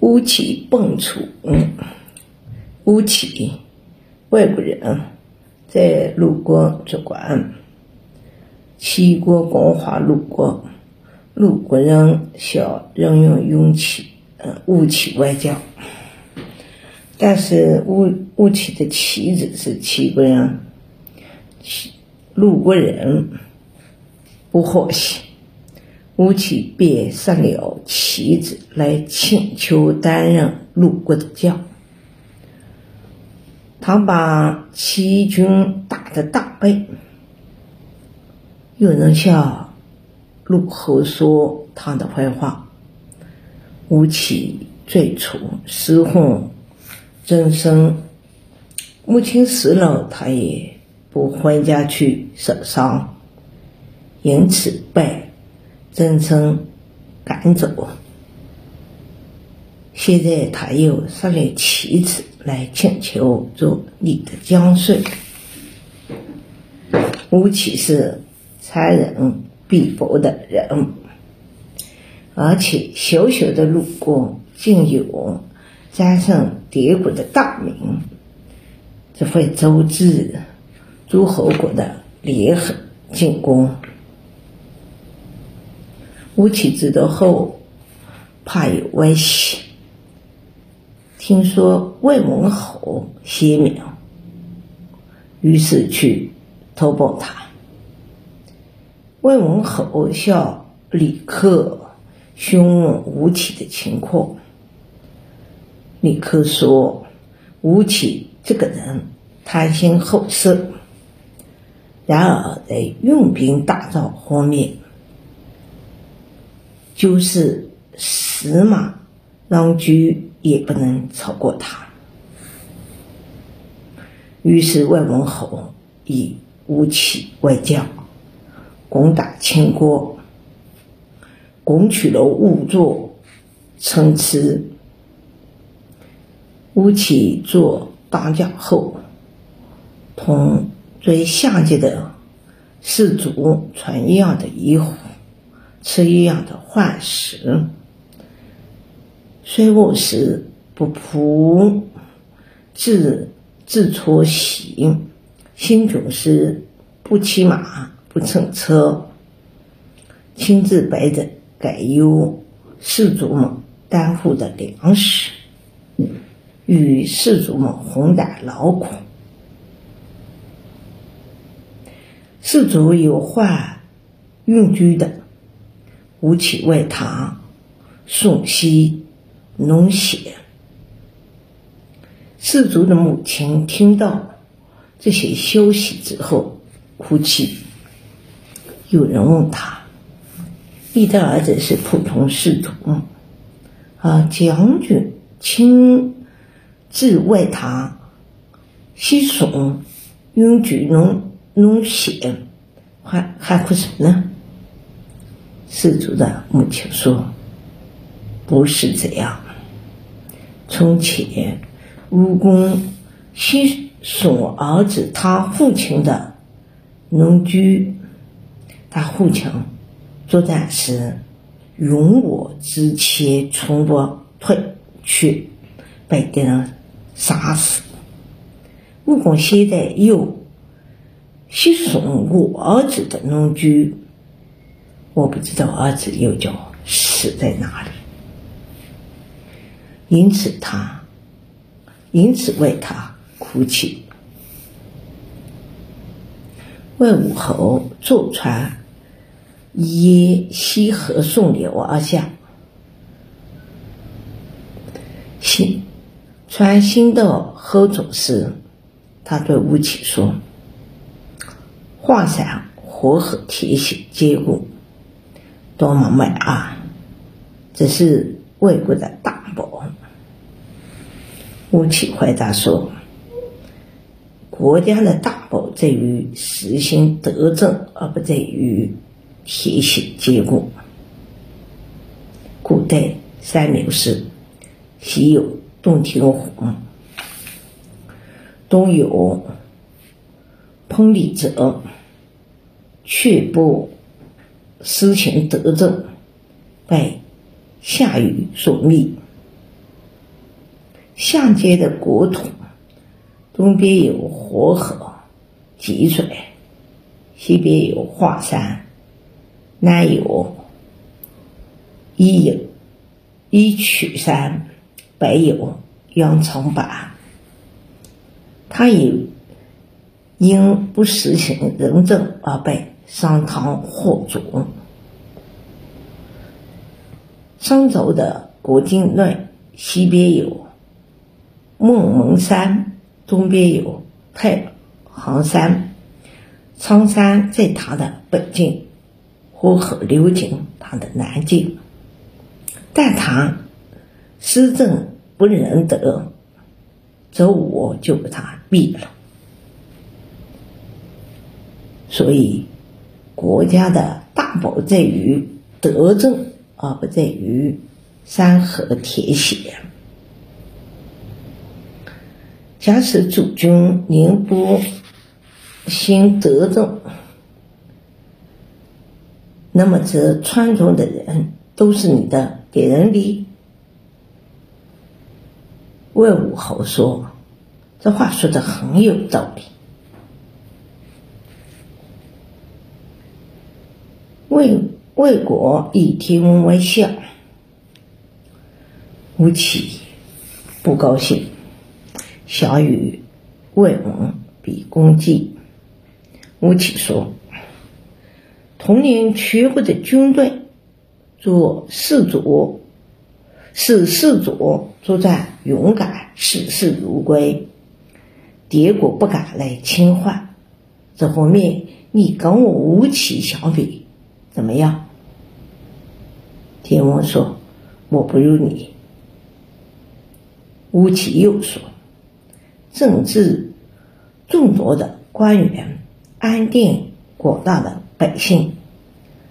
吴起蹦出，嗯吴起外国人，在鲁国做官，齐国攻伐鲁国，鲁国人想任用吴起，嗯，吴起外交，但是吴吴起的妻子是齐国人，齐鲁国人不欢喜。吴起便杀了妻子，来请求担任鲁国的将。他把齐军打得大败。有人向鲁侯说他的坏话。吴起最初失婚，曾生母亲死了，他也不回家去守丧，因此被。真称赶走。现在他又杀了妻子来请求做你的将帅。吴起是残忍鄙薄的人，而且小小的鲁国竟有战胜敌国的大名，这会阻止诸侯国的联合进攻。吴起知道后，怕有危险。听说魏文侯贤明，于是去投奔他。魏文侯向李克询问吴起的情况。李克说：“吴起这个人贪心好色，然而在用兵打仗方面。”就是死马让驹也不能超过他。于是魏文侯以吴起为将，攻打秦国，攻取了五座城池。吴起做大将后，同最下级的士卒穿一样的衣服。吃一样的饭食，虽卧时不仆，自自搓洗；行军时不骑马，不乘车，亲自背着该由士卒们担负的粮食，与士卒们分担劳苦。士卒有患孕居的。吴起为他送西农血，士卒的母亲听到这些消息之后哭泣。有人问他：“你的儿子是普通士卒吗，啊，将军亲自为他西送永居农农血，还还哭什么呢？”士卒的母亲说：“不是这样。从前，吴公西送儿子他父亲的农居，他父亲作战时勇我之前从不退去，被敌人杀死。吴公现在又西送我儿子的农居。”我不知道儿子又叫死在哪里，因此他，因此为他哭泣。魏武侯坐船沿西河顺流而下，行船行到河中时，他对吴起说：“华山河河铁血坚固。”多么美啊！这是魏国的大宝。吴起回答说：“国家的大宝在于实行德政，而不在于铁血结果。古代三流士，西有洞庭湖，东有彭蠡者，却不。”施行德政，被夏禹所灭。相接的国土，东边有黄河、济水，西边有华山，南有伊有伊曲山，北有阳城坂。他也因不实行仁政而被商汤火逐。商周的国境内，西边有孟门山，东边有太行山，苍山在他的北境，黄河流经他的南境，但他施政不仁德。周武就把他灭了，所以国家的大宝在于德政，而不在于山河铁血。假使主君宁波行德政，那么这川中的人都是你的敌人哩。魏武侯说：“这话说的很有道理。”魏魏国以天文为相，吴起不高兴，想与魏王比功绩。吴起说：“统领全国的军队，做士卒。”使士卒作战勇敢，视死如归，敌国不敢来侵犯。这方面，你跟我吴起相比，怎么样？天王说：“我不如你。”吴起又说：“政治众多的官员，安定广大的百姓，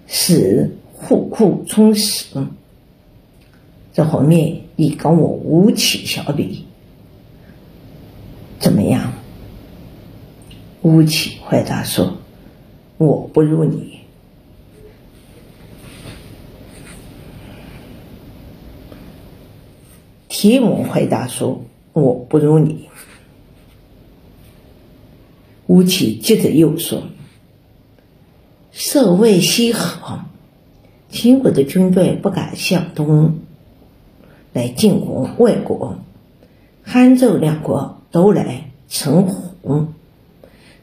使户库充实。”这方面，你跟我吴起相比，怎么样？吴起回答说：“我不如你。”提姆回答说：“我不如你。”吴起接着又说：“社会西河，秦国的军队不敢向东。”来进攻魏国，汉周两国都来称呼。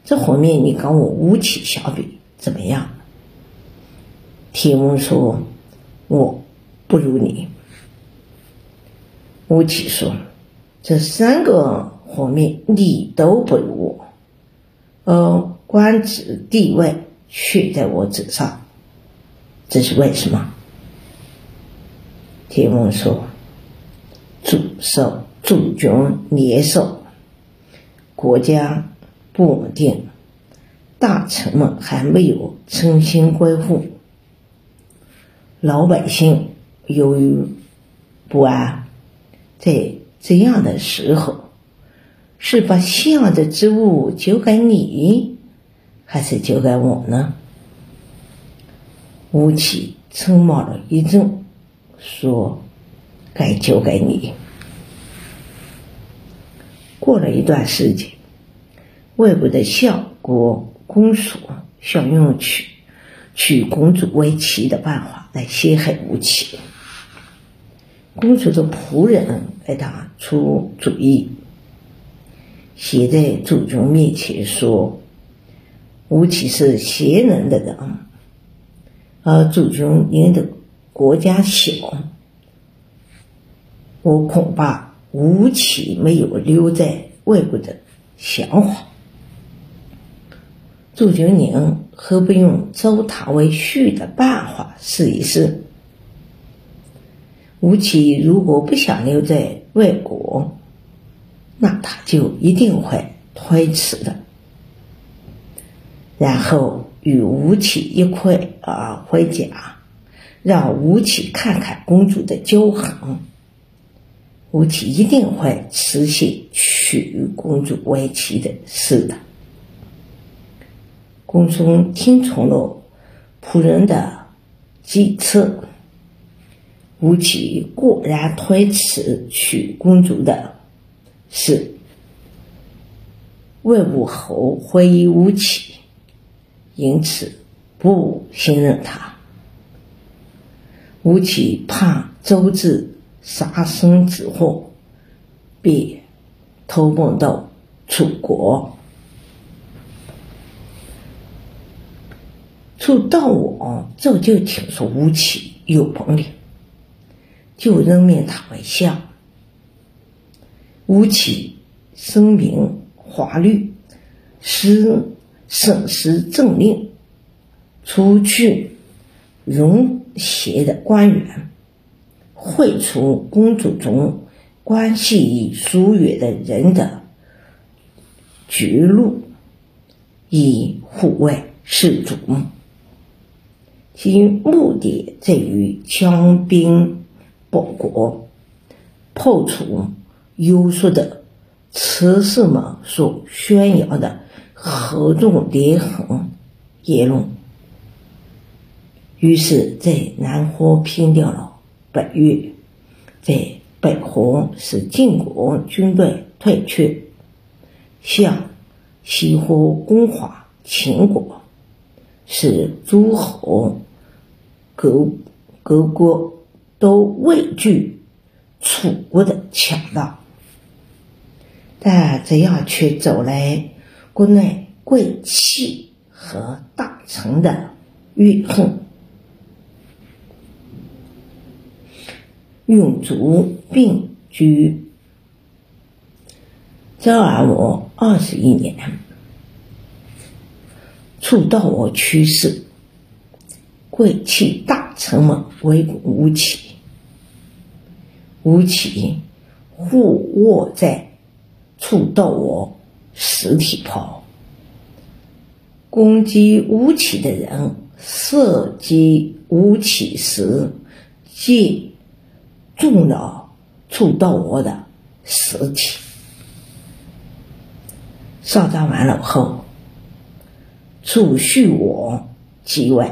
这方面你跟我吴起相比怎么样？提问说：“我不如你。”吴起说：“这三个方面你都不如我，而官职地位却在我之上，这是为什么？”提问说。主寿主君年寿，国家不稳定，大臣们还没有诚心归附，老百姓由于不安，在这样的时候，是把相的职务交给你，还是交给我呢？吴起沉默了一阵，说。该交给你。过了一段时间，魏国的相国公叔想用娶娶公主为妻的办法来陷害吴起。公主的仆人给他出主意，写在主君面前说：“吴起是贤能的人，而主君您的国家小。”我恐怕吴起没有留在魏国的想法。祝君宁何不用糟蹋为婿的办法试一试？吴起如果不想留在魏国，那他就一定会推辞的。然后与吴起一块啊回家，让吴起看看公主的骄横。吴起一定会实现娶公主为妻的事的。公孙听从了仆人的计策，吴起果然推辞娶公主的是魏武侯怀疑吴起，因此不信任他。吴起怕周至杀身之祸，便投奔到楚国。楚悼王早就听说吴起有本领，就任命他为相。吴起声名华律，是省时政令，除去戎邪的官员，绘出公主中关系疏远的人的绝路，以护卫士主。其目的在于强兵保国，破除优秀的词士们所宣扬的合纵连横言论。于是，在南河平定了北越，在北河使晋国军队退却，向西河攻伐秦国，使诸侯。各各国都畏惧楚国的强大，但这样却招来国内贵戚和大臣的怨恨。永卒病居周而我二十一年，楚悼王去世。贵戚大臣们围攻吴起，吴起护卧在楚悼王尸体旁，攻击吴起的人射击吴起时，击中了楚悼王的尸体。上葬完了后，楚绪王即位。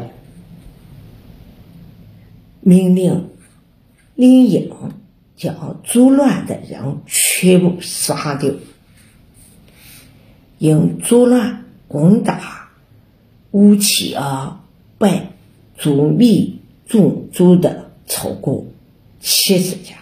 命令令尹将作乱的人全部杀掉。因作乱攻打吴起而被，诛灭众族的超过七十家。